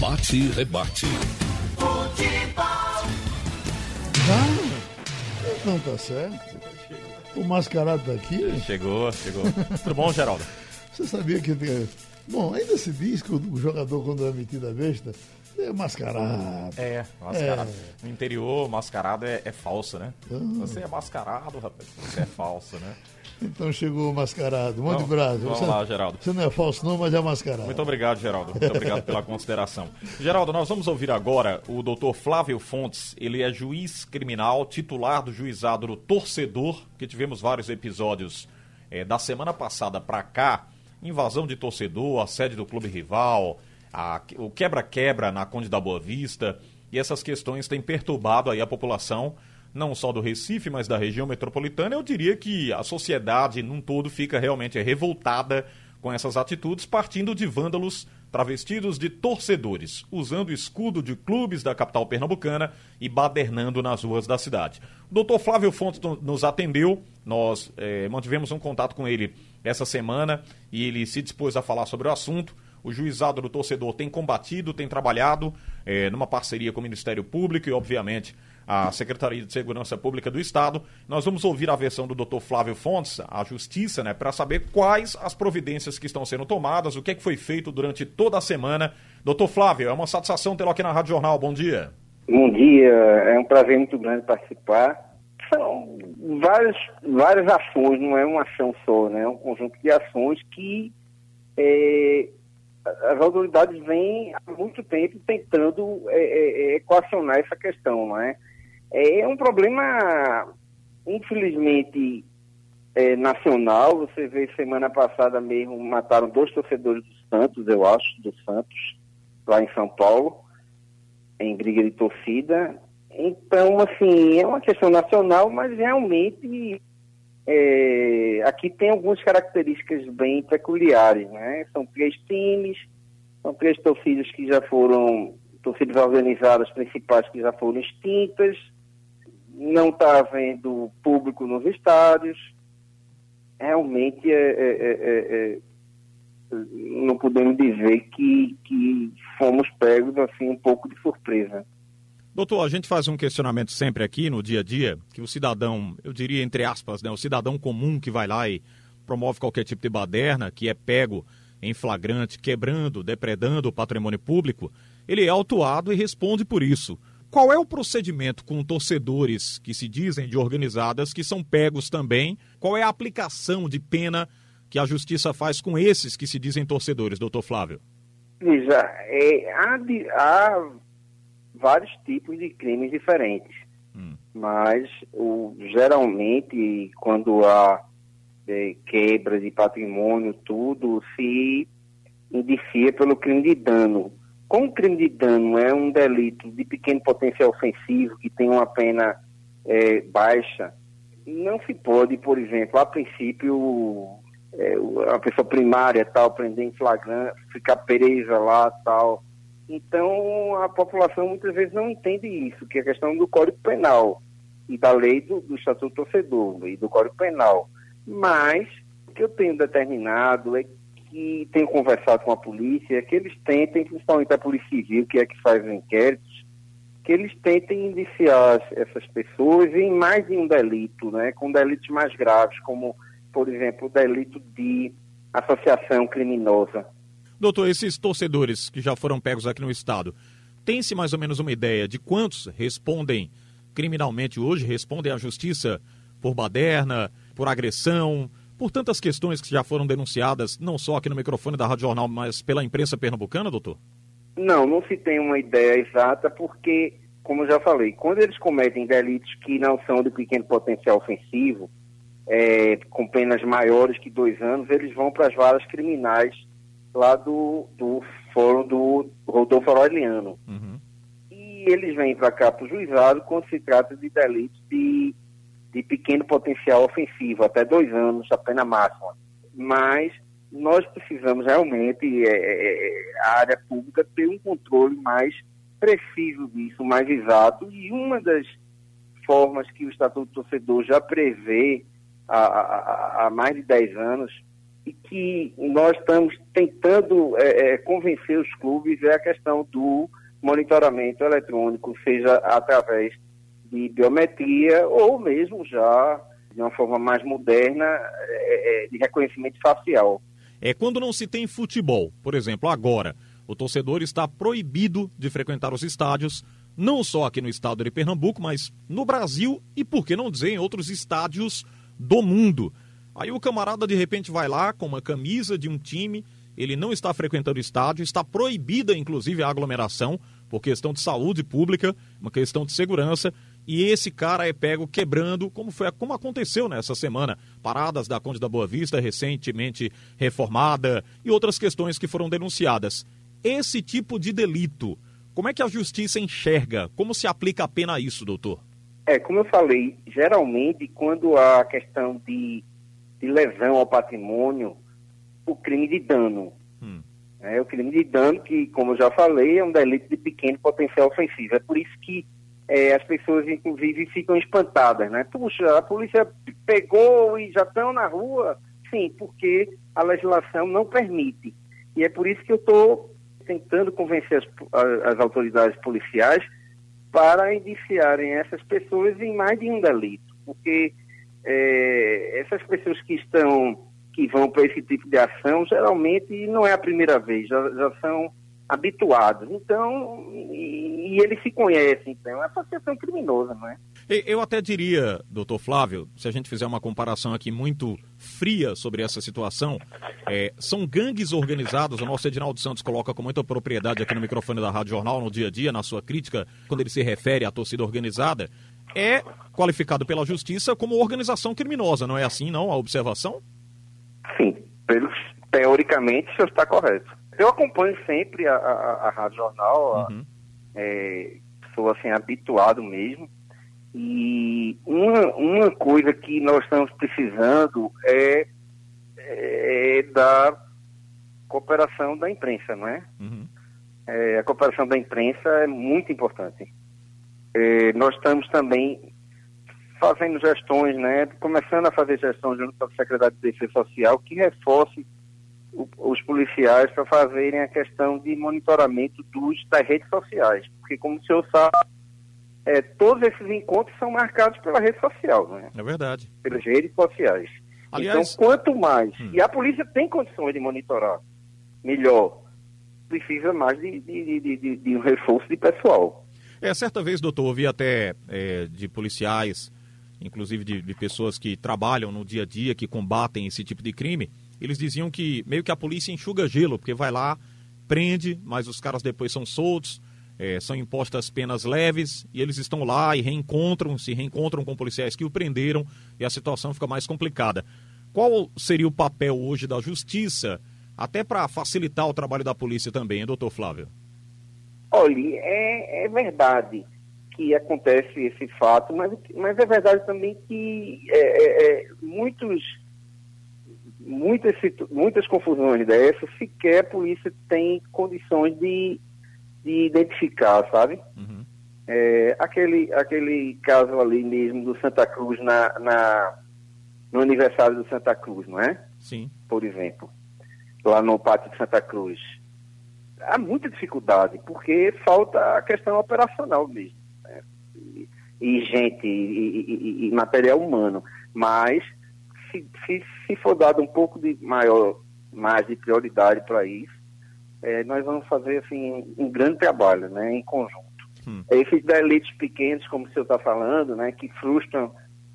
Bate e rebate. Ah, não tá certo. O mascarado tá aqui. Chegou, chegou. Tudo bom, Geraldo? Você sabia que. Bom, ainda se diz que o jogador, quando é metido a besta, é mascarado. É, mascarado. É. No interior, mascarado é, é falso, né? Ah. Você é mascarado, rapaz. Você é falso, né? Então chegou o mascarado. Monte Brasil. Vamos você, lá, Geraldo. Você não é falso, não, mas é mascarado. Muito obrigado, Geraldo. Muito obrigado pela consideração. Geraldo, nós vamos ouvir agora o doutor Flávio Fontes. Ele é juiz criminal, titular do juizado do torcedor, que tivemos vários episódios é, da semana passada para cá. Invasão de torcedor, a sede do clube rival, a, o quebra-quebra na Conde da Boa Vista. E essas questões têm perturbado aí a população não só do Recife, mas da região metropolitana, eu diria que a sociedade num todo fica realmente revoltada com essas atitudes, partindo de vândalos travestidos de torcedores, usando escudo de clubes da capital pernambucana e badernando nas ruas da cidade. O doutor Flávio Fontes nos atendeu, nós é, mantivemos um contato com ele essa semana e ele se dispôs a falar sobre o assunto. O juizado do torcedor tem combatido, tem trabalhado é, numa parceria com o Ministério Público e, obviamente, a Secretaria de Segurança Pública do Estado. Nós vamos ouvir a versão do Dr. Flávio Fontes, a Justiça, né, para saber quais as providências que estão sendo tomadas, o que, é que foi feito durante toda a semana. Doutor Flávio, é uma satisfação tê-lo aqui na Rádio Jornal. Bom dia. Bom dia, é um prazer muito grande participar. São várias, várias ações, não é uma ação só, né? É um conjunto de ações que é, as autoridades vêm há muito tempo tentando é, é, equacionar essa questão, não é? É um problema, infelizmente, é, nacional. Você vê, semana passada mesmo, mataram dois torcedores do Santos, eu acho, do Santos, lá em São Paulo, em briga de torcida. Então, assim, é uma questão nacional, mas realmente é, aqui tem algumas características bem peculiares, né? São três times, são três torcidas que já foram, torcidas organizadas principais que já foram extintas, não está havendo público nos estádios. Realmente é, é, é, é, não podemos dizer que, que fomos pegos assim um pouco de surpresa. Doutor, a gente faz um questionamento sempre aqui no dia a dia, que o cidadão, eu diria entre aspas, né, o cidadão comum que vai lá e promove qualquer tipo de baderna, que é pego em flagrante, quebrando, depredando o patrimônio público, ele é autuado e responde por isso. Qual é o procedimento com torcedores que se dizem de organizadas que são pegos também? Qual é a aplicação de pena que a justiça faz com esses que se dizem torcedores, doutor Flávio? Veja, é, há, há, vários tipos de crimes diferentes, hum. mas o, geralmente quando há é, quebra de patrimônio, tudo se indicia pelo crime de dano como o crime de dano é um delito de pequeno potencial ofensivo, que tem uma pena é, baixa, não se pode, por exemplo, a princípio, é, a pessoa primária tal, prender em flagrante, ficar presa lá tal. Então, a população muitas vezes não entende isso, que é a questão do Código Penal e da lei do, do Estatuto Torcedor e do Código Penal. Mas, o que eu tenho determinado é que tenho conversado com a polícia que eles tentem, principalmente a Polícia Civil, que é que faz os inquéritos, que eles tentem indiciar essas pessoas em mais de um delito, né, com delitos mais graves, como, por exemplo, o delito de associação criminosa. Doutor, esses torcedores que já foram pegos aqui no Estado, tem-se mais ou menos uma ideia de quantos respondem criminalmente hoje, respondem à justiça por baderna, por agressão, por tantas questões que já foram denunciadas, não só aqui no microfone da Rádio Jornal, mas pela imprensa pernambucana, doutor? Não, não se tem uma ideia exata, porque, como eu já falei, quando eles cometem delitos que não são de pequeno potencial ofensivo, é, com penas maiores que dois anos, eles vão para as varas criminais lá do, do fórum do Rodolfo Aureliano. Uhum. E eles vêm para cá para o juizado quando se trata de delitos de de pequeno potencial ofensivo, até dois anos, a pena máxima. Mas nós precisamos realmente, é, é, é, a área pública, ter um controle mais preciso disso, mais exato. E uma das formas que o Estatuto do Torcedor já prevê há, há, há mais de 10 anos e que nós estamos tentando é, é, convencer os clubes é a questão do monitoramento eletrônico, seja através de biometria ou mesmo já de uma forma mais moderna é, é de reconhecimento facial. É quando não se tem futebol, por exemplo, agora, o torcedor está proibido de frequentar os estádios, não só aqui no estado de Pernambuco, mas no Brasil e, por que não dizer, em outros estádios do mundo. Aí o camarada de repente vai lá com uma camisa de um time, ele não está frequentando o estádio, está proibida inclusive a aglomeração por questão de saúde pública, uma questão de segurança, e esse cara é pego quebrando, como foi como aconteceu nessa semana, paradas da Conde da Boa Vista recentemente reformada e outras questões que foram denunciadas. Esse tipo de delito, como é que a justiça enxerga? Como se aplica a pena a isso, doutor? É, como eu falei, geralmente quando há questão de de lesão ao patrimônio o crime de dano. Hum. É o crime de dano que, como eu já falei, é um delito de pequeno potencial ofensivo. É por isso que é, as pessoas, inclusive, ficam espantadas, né? Puxa, a polícia pegou e já estão na rua. Sim, porque a legislação não permite. E é por isso que eu estou tentando convencer as, as autoridades policiais para indiciarem essas pessoas em mais de um delito. Porque é, essas pessoas que estão, que vão para esse tipo de ação, geralmente não é a primeira vez, já, já são habituados. Então, e, eles se conhecem, então, é uma associação criminosa, não é? Eu até diria, doutor Flávio, se a gente fizer uma comparação aqui muito fria sobre essa situação, é, são gangues organizados, o nosso Edinaldo Santos coloca com muita propriedade aqui no microfone da Rádio Jornal, no dia a dia, na sua crítica, quando ele se refere à torcida organizada, é qualificado pela justiça como organização criminosa, não é assim, não? A observação? Sim, pelos, teoricamente isso está correto. Eu acompanho sempre a, a, a Rádio Jornal, uhum. É, sou assim, habituado mesmo. E uma, uma coisa que nós estamos precisando é, é da cooperação da imprensa, não é? Uhum. é? A cooperação da imprensa é muito importante. É, nós estamos também fazendo gestões, né, começando a fazer gestões junto com a Secretaria de Defesa Social que reforce o, os policiais para fazerem a questão de monitoramento dos, das redes sociais. Porque, como o senhor sabe, é, todos esses encontros são marcados pela rede social, né? É verdade. Pelas redes sociais. Aliás, então, quanto mais, hum. e a polícia tem condições de monitorar melhor, precisa mais de, de, de, de um reforço de pessoal. É, certa vez, doutor, ouvi até é, de policiais, inclusive de, de, pessoas que trabalham no dia a dia, que combatem esse tipo de crime, eles diziam que meio que a polícia enxuga gelo, porque vai lá, prende, mas os caras depois são soltos, é, são impostas penas leves, e eles estão lá e reencontram, se reencontram com policiais que o prenderam, e a situação fica mais complicada. Qual seria o papel hoje da justiça, até para facilitar o trabalho da polícia também, hein, doutor Flávio? Olha, é, é verdade que acontece esse fato, mas, mas é verdade também que é, é, é muitos, muitas, muitas confusões dessas sequer a polícia tem condições de, de identificar, sabe? Uhum. É, aquele, aquele caso ali mesmo do Santa Cruz na, na, no aniversário do Santa Cruz, não é? Sim. Por exemplo, lá no Pátio de Santa Cruz há muita dificuldade, porque falta a questão operacional mesmo. Né? E, e, gente, e, e, e, material humano. Mas, se, se, se, for dado um pouco de maior, mais de prioridade para isso, é, nós vamos fazer assim, um grande trabalho né, em conjunto. Hum. Esses delitos pequenos, como o senhor está falando, né, que frustram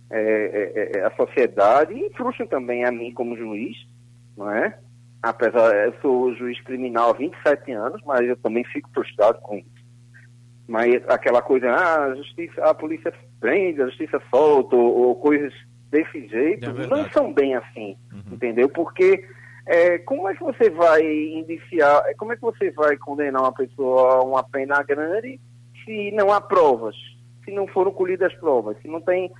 é, é, é, a sociedade e frustram também a mim como juiz, não é? apesar, eu sou juiz criminal há 27 anos, mas eu também fico frustrado com isso. Mas aquela coisa, ah, a, justiça, a polícia prende, a justiça solta, ou, ou coisas desse jeito, é não são bem assim, uhum. entendeu? Porque é, como é que você vai indiciar, como é que você vai condenar uma pessoa a uma pena grande se não há provas, se não foram colhidas provas, se não tem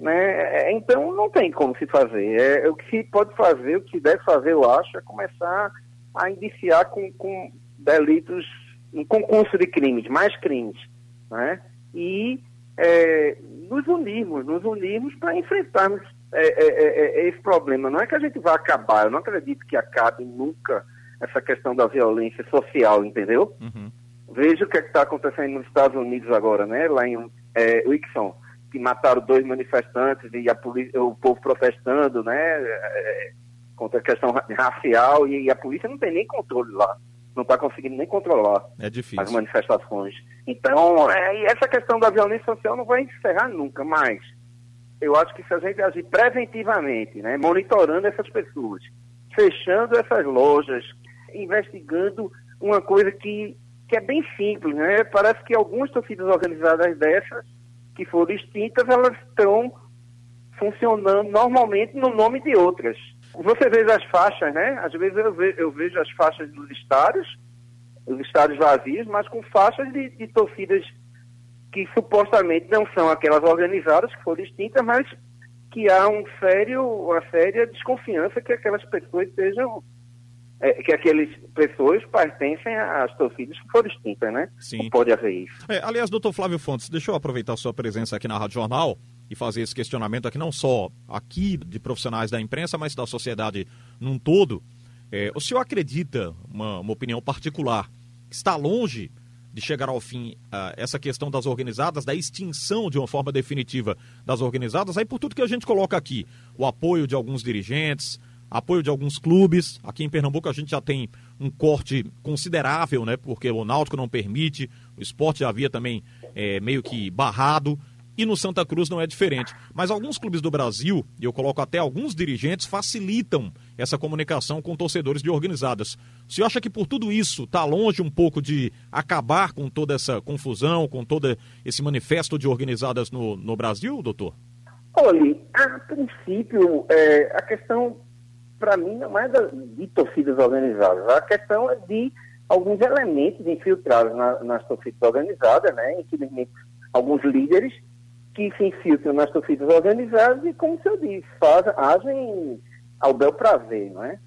né? Então não tem como se fazer. É, o que se pode fazer, o que se deve fazer, eu acho, é começar a indiciar com, com delitos, um concurso de crimes, mais crimes, né? E é, nos unirmos, nos unirmos para enfrentarmos é, é, é, é, esse problema. Não é que a gente vai acabar, eu não acredito que acabe nunca essa questão da violência social, entendeu? Uhum. Veja o que está acontecendo nos Estados Unidos agora, né? Lá em é, Wixon, que mataram dois manifestantes e a polícia, o povo protestando, né? É, contra a questão racial e a polícia não tem nem controle lá não está conseguindo nem controlar é as manifestações. Então, é, essa questão da violência social não vai encerrar nunca mais eu acho que se a gente agir preventivamente, né, monitorando essas pessoas, fechando essas lojas, investigando uma coisa que, que é bem simples, né? Parece que algumas torcidas organizadas dessas, que foram extintas, elas estão funcionando normalmente no nome de outras. Você vê as faixas, né? Às vezes eu vejo, eu vejo as faixas dos estádios, os estádios vazios, mas com faixas de, de torcidas que supostamente não são aquelas organizadas que foram extintas, mas que há um sério, uma séria desconfiança que aquelas pessoas sejam é, que aquelas pessoas pertencem às torcidas que foram extintas, né? Sim. Não pode haver isso. É, aliás, doutor Flávio Fontes, deixa eu aproveitar a sua presença aqui na Rádio Jornal e fazer esse questionamento aqui, não só aqui de profissionais da imprensa, mas da sociedade num todo. É, o senhor acredita, uma, uma opinião particular, que está longe de chegar ao fim uh, essa questão das organizadas, da extinção de uma forma definitiva das organizadas, aí por tudo que a gente coloca aqui, o apoio de alguns dirigentes, apoio de alguns clubes. Aqui em Pernambuco a gente já tem um corte considerável, né? Porque o Náutico não permite, o esporte já havia também é, meio que barrado. E no Santa Cruz não é diferente. Mas alguns clubes do Brasil, e eu coloco até alguns dirigentes, facilitam essa comunicação com torcedores de organizadas. Você acha que por tudo isso está longe um pouco de acabar com toda essa confusão, com todo esse manifesto de organizadas no, no Brasil, doutor? Olha, a princípio, é, a questão, para mim, não é de torcidas organizadas. A questão é de alguns elementos infiltrados na, nas torcidas organizadas, né? Infelizmente, alguns líderes que se infiltram nas torcidas organizadas e, como eu disse, fazem, agem ao bel prazer, não é?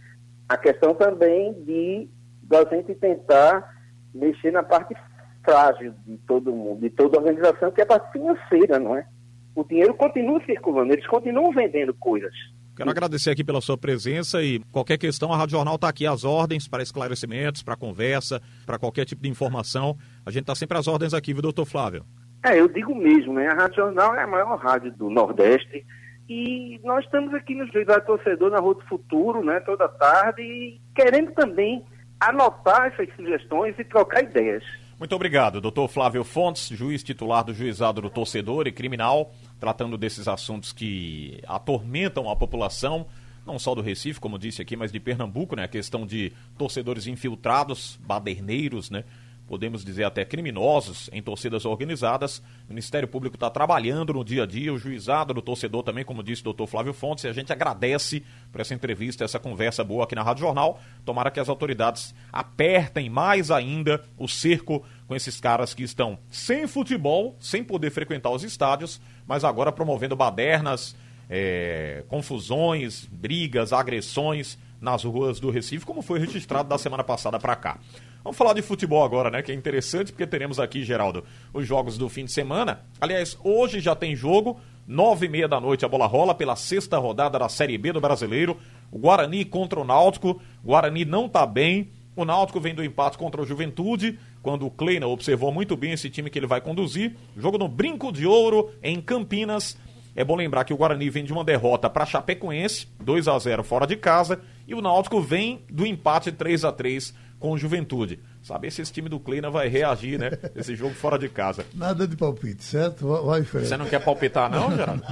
A questão também de da gente tentar mexer na parte frágil de todo mundo, de toda organização, que é a parte financeira, não é? O dinheiro continua circulando, eles continuam vendendo coisas. Quero agradecer aqui pela sua presença e qualquer questão, a Rádio Jornal está aqui às ordens para esclarecimentos, para conversa, para qualquer tipo de informação. A gente está sempre às ordens aqui, viu, doutor Flávio? É, eu digo mesmo, né? A Rádio é a maior rádio do Nordeste e nós estamos aqui no Juizado Torcedor, na Rua do Futuro, né? Toda tarde e querendo também anotar essas sugestões e trocar ideias. Muito obrigado, doutor Flávio Fontes, juiz titular do Juizado do Torcedor e Criminal, tratando desses assuntos que atormentam a população, não só do Recife, como disse aqui, mas de Pernambuco, né? A questão de torcedores infiltrados, baderneiros, né? Podemos dizer até criminosos em torcidas organizadas. O Ministério Público está trabalhando no dia a dia, o juizado do torcedor também, como disse o doutor Flávio Fontes, e a gente agradece por essa entrevista, essa conversa boa aqui na Rádio Jornal. Tomara que as autoridades apertem mais ainda o cerco com esses caras que estão sem futebol, sem poder frequentar os estádios, mas agora promovendo badernas, é, confusões, brigas, agressões nas ruas do Recife, como foi registrado da semana passada para cá. Vamos falar de futebol agora, né? Que é interessante porque teremos aqui, Geraldo, os jogos do fim de semana. Aliás, hoje já tem jogo, nove e meia da noite a bola rola pela sexta rodada da Série B do Brasileiro. O Guarani contra o Náutico. O Guarani não tá bem. O Náutico vem do empate contra o Juventude, quando o Kleina observou muito bem esse time que ele vai conduzir. Jogo no Brinco de Ouro, em Campinas. É bom lembrar que o Guarani vem de uma derrota para Chapecoense, 2 a 0 fora de casa, e o Náutico vem do empate 3 a 3 com Juventude. Saber se esse time do Kleina vai reagir, né? Esse jogo fora de casa. Nada de palpite, certo? Vai frente. Você não quer palpitar, não, Geraldo?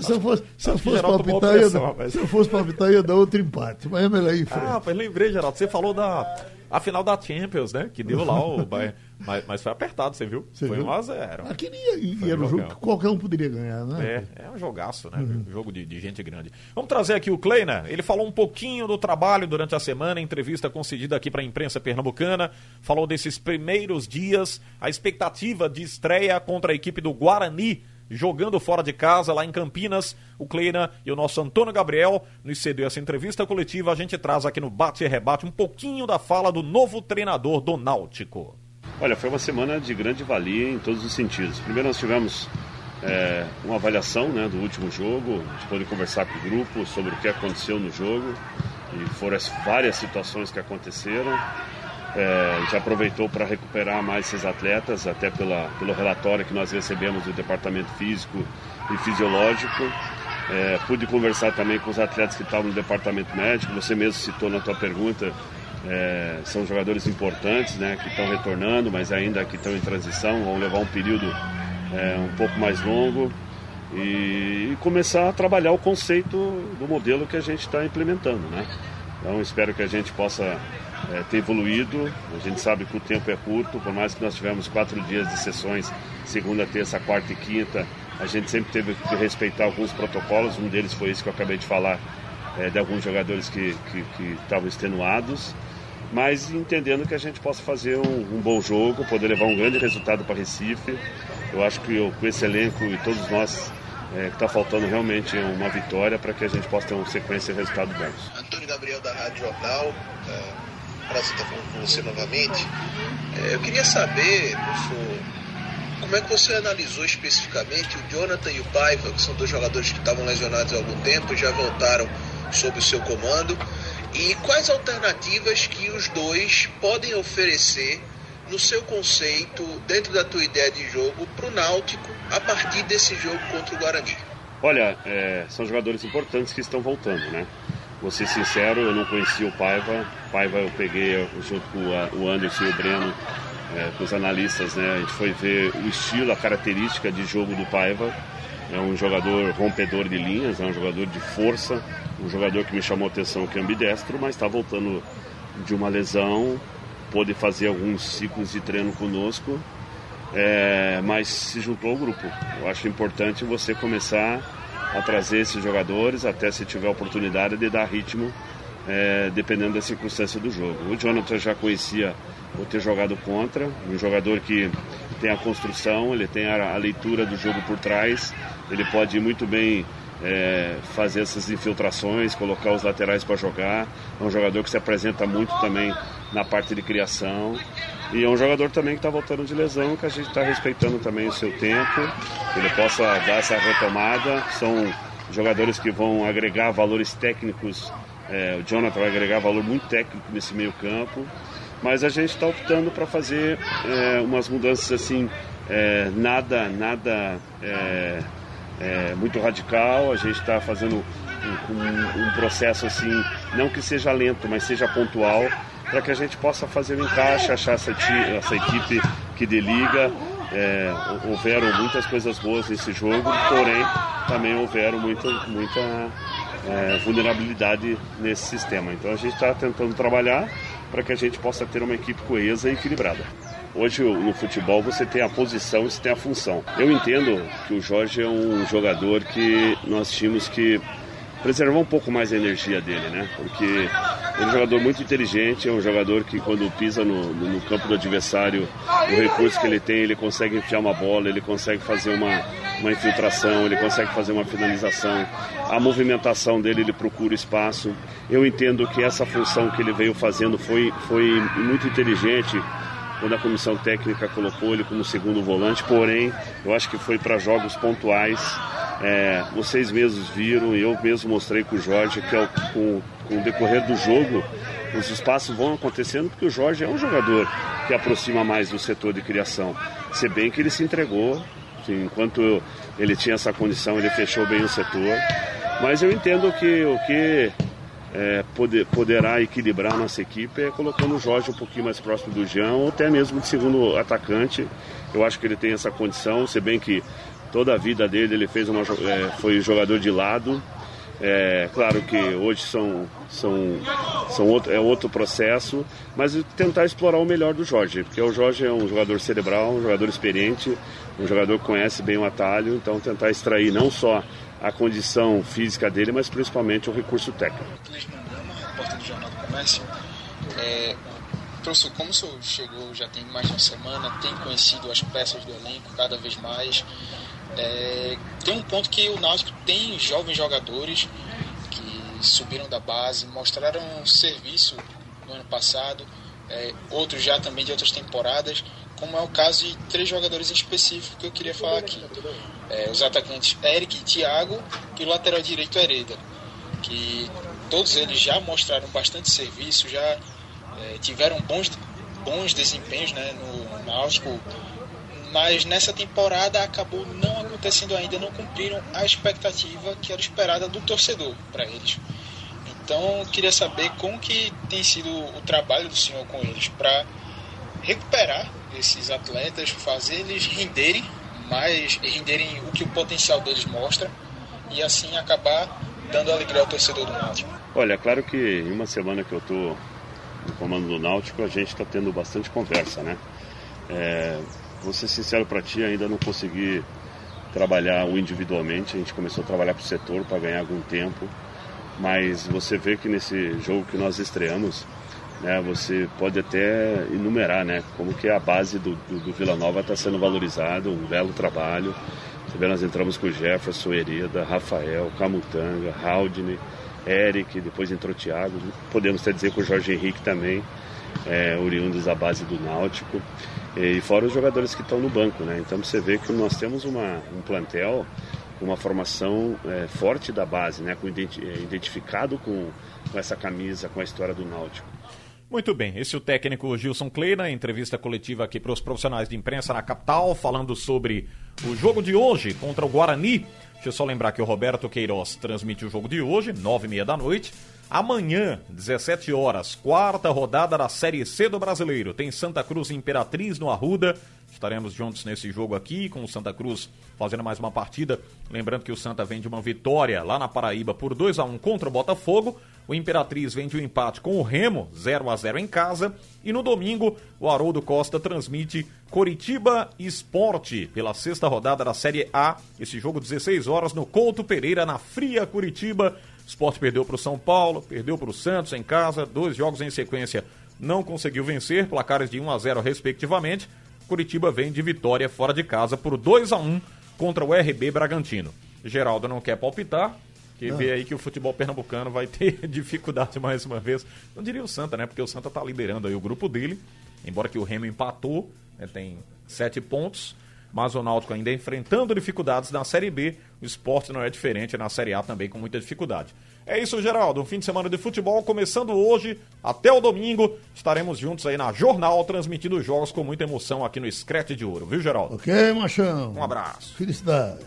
se eu fosse, se eu fosse palpitar, eu, se eu fosse palpitar, eu ia dar outro empate. Mas é melhor ir frente. Ah, mas lembrei, Geraldo, você falou da a final da Champions, né? Que deu lá o Bayern. Mas, mas foi apertado, você viu? Você foi viu? 1x0. Aquele era um jogo que qualquer um poderia ganhar, né? É, é um jogaço, né? Uhum. Um jogo de, de, gente grande. Vamos trazer aqui o Kleina. Ele falou um pouquinho do trabalho durante a semana, entrevista concedida aqui para a imprensa pernambucana. Falou desses primeiros dias, a expectativa de estreia contra a equipe do Guarani jogando fora de casa lá em Campinas. O Kleina e o nosso Antônio Gabriel nos cedeu essa entrevista coletiva. A gente traz aqui no Bate e Rebate um pouquinho da fala do novo treinador do Náutico. Olha, foi uma semana de grande valia em todos os sentidos. Primeiro nós tivemos é, uma avaliação né, do último jogo, de poder conversar com o grupo sobre o que aconteceu no jogo. E foram as várias situações que aconteceram. É, gente aproveitou para recuperar mais esses atletas, até pela, pelo relatório que nós recebemos do departamento físico e fisiológico. É, pude conversar também com os atletas que estavam no departamento médico. Você mesmo citou na tua pergunta, é, são jogadores importantes, né, que estão retornando, mas ainda que estão em transição, vão levar um período é, um pouco mais longo e, e, começar a trabalhar o conceito do modelo que a gente está implementando, né? Então espero que a gente possa é, ter evoluído. A gente sabe que o tempo é curto, por mais que nós tivemos quatro dias de sessões, segunda, terça, quarta e quinta, a gente sempre teve que respeitar alguns protocolos. Um deles foi esse que eu acabei de falar, é, de alguns jogadores que, que, que estavam extenuados mas entendendo que a gente possa fazer um, um bom jogo, poder levar um grande resultado para Recife. Eu acho que eu, com esse elenco e todos nós, é, está faltando realmente uma vitória para que a gente possa ter uma sequência de resultados bons. Antônio Gabriel da Rádio Jornal, é, prazer estar falando com você novamente. É, eu queria saber, professor, como é que você analisou especificamente o Jonathan e o Paiva, que são dois jogadores que estavam lesionados há algum tempo e já voltaram sob o seu comando. E quais alternativas que os dois podem oferecer no seu conceito, dentro da tua ideia de jogo, para o Náutico a partir desse jogo contra o Guarani? Olha, é, são jogadores importantes que estão voltando, né? Vou ser sincero, eu não conhecia o Paiva. Paiva eu peguei junto com o Anderson e o Breno, é, com os analistas, né? A gente foi ver o estilo, a característica de jogo do Paiva. É um jogador rompedor de linhas, é um jogador de força, um jogador que me chamou atenção que é ambidestro, mas está voltando de uma lesão, pôde fazer alguns ciclos de treino conosco, é, mas se juntou ao grupo. Eu acho importante você começar a trazer esses jogadores, até se tiver oportunidade de dar ritmo, é, dependendo da circunstância do jogo. O Jonathan já conhecia o ter jogado contra, um jogador que tem a construção, ele tem a, a leitura do jogo por trás, ele pode muito bem é, fazer essas infiltrações, colocar os laterais para jogar. É um jogador que se apresenta muito também na parte de criação. E é um jogador também que está voltando de lesão, que a gente está respeitando também o seu tempo, que ele possa dar essa retomada. São jogadores que vão agregar valores técnicos. É, o Jonathan vai agregar valor muito técnico nesse meio campo. Mas a gente está optando para fazer é, umas mudanças assim, é, nada, nada é, é, muito radical. A gente está fazendo um, um, um, processo assim, não que seja lento, mas seja pontual, para que a gente possa fazer o um encaixe, achar essa, essa equipe que deliga. É, houveram muitas coisas boas nesse jogo, porém também houveram muita, muita é, vulnerabilidade nesse sistema. Então a gente está tentando trabalhar para que a gente possa ter uma equipe coesa e equilibrada. Hoje no futebol você tem a posição e você tem a função. Eu entendo que o Jorge é um jogador que nós tínhamos que preservar um pouco mais a energia dele, né? Porque ele é um jogador muito inteligente, é um jogador que quando pisa no, no, no, campo do adversário, o recurso que ele tem, ele consegue enfiar uma bola, ele consegue fazer uma, uma infiltração, ele consegue fazer uma finalização. A movimentação dele, ele procura espaço. Eu entendo que essa função que ele veio fazendo foi, foi muito inteligente quando a comissão técnica colocou ele como segundo volante, porém, eu acho que foi para jogos pontuais. É, vocês mesmos viram, e eu mesmo mostrei com o Jorge, que é com, com o decorrer do jogo, os espaços vão acontecendo, porque o Jorge é um jogador que aproxima mais do setor de criação. Se bem que ele se entregou, assim, enquanto ele tinha essa condição, ele fechou bem o setor. Mas eu entendo que o que é, poder, poderá equilibrar nossa equipe é colocando o Jorge um pouquinho mais próximo do Jean ou até mesmo de segundo atacante. Eu acho que ele tem essa condição, se bem que toda a vida dele ele fez uma, é, foi jogador de lado. É, claro que hoje são, são, são outro, é outro processo, mas tentar explorar o melhor do Jorge, porque o Jorge é um jogador cerebral, um jogador experiente, um jogador que conhece bem o atalho, então tentar extrair não só a condição física dele, mas principalmente o recurso técnico. É, professor, como o senhor chegou já tem mais de uma semana, tem conhecido as peças do elenco cada vez mais, é, tem um ponto que o Náutico tem jovens jogadores que subiram da base, mostraram serviço no ano passado, é, outros já também de outras temporadas, como é o caso de três jogadores em específico que eu queria falar aqui. É, os atacantes Eric, Thiago e o lateral direito Hereda, que todos eles já mostraram bastante serviço, já é, tiveram bons, bons desempenhos né, no Náutico, mas nessa temporada acabou não acontecendo ainda, não cumpriram a expectativa que era esperada do torcedor para eles. Então, queria saber como que tem sido o trabalho do senhor com eles para recuperar esses atletas, fazer eles renderem mais, renderem o que o potencial deles mostra e assim acabar dando alegria ao torcedor do Náutico. Olha, é claro que em uma semana que eu estou no comando do Náutico, a gente está tendo bastante conversa, né? É, vou ser sincero para ti, ainda não consegui trabalhar o individualmente, a gente começou a trabalhar para o setor para ganhar algum tempo. Mas você vê que nesse jogo que nós estreamos, né, você pode até enumerar né, como que a base do, do, do Vila Nova está sendo valorizada, um belo trabalho. Você vê, nós entramos com Jefferson, Hereda, Rafael, Camutanga, Haldane, Eric, depois entrou Thiago, podemos até dizer com o Jorge Henrique também, é, oriundos da base do Náutico, e fora os jogadores que estão no banco, né? Então você vê que nós temos uma, um plantel uma formação é, forte da base, né, com identi é, identificado com, com essa camisa, com a história do Náutico. Muito bem, esse é o técnico Gilson Kleina, entrevista coletiva aqui para os profissionais de imprensa na capital, falando sobre o jogo de hoje contra o Guarani. Deixa eu só lembrar que o Roberto Queiroz transmite o jogo de hoje, nove e meia da noite. Amanhã, 17 horas, quarta rodada da Série C do Brasileiro. Tem Santa Cruz Imperatriz no Arruda. Estaremos juntos nesse jogo aqui, com o Santa Cruz fazendo mais uma partida. Lembrando que o Santa vem de uma vitória lá na Paraíba por 2 a 1 contra o Botafogo. O Imperatriz vem de um empate com o Remo, 0 a 0 em casa. E no domingo, o Haroldo Costa transmite Coritiba Esporte pela sexta rodada da Série A. Esse jogo 16 horas no Couto Pereira, na Fria Curitiba. Esporte perdeu para o São Paulo, perdeu para o Santos em casa, dois jogos em sequência não conseguiu vencer, placares de 1 a 0 respectivamente. Curitiba vem de vitória fora de casa por 2 a 1 contra o RB Bragantino. Geraldo não quer palpitar, que vê aí que o futebol pernambucano vai ter dificuldade mais uma vez. Não diria o Santa, né? Porque o Santa está liderando aí o grupo dele, embora que o Remo empatou, né? tem sete pontos mas o Náutico ainda enfrentando dificuldades na Série B, o esporte não é diferente na Série A também com muita dificuldade. É isso, Geraldo. Um fim de semana de futebol começando hoje até o domingo. Estaremos juntos aí na Jornal, transmitindo os jogos com muita emoção aqui no Screte de Ouro, viu, Geraldo? Ok, machão. Um abraço. Felicidade.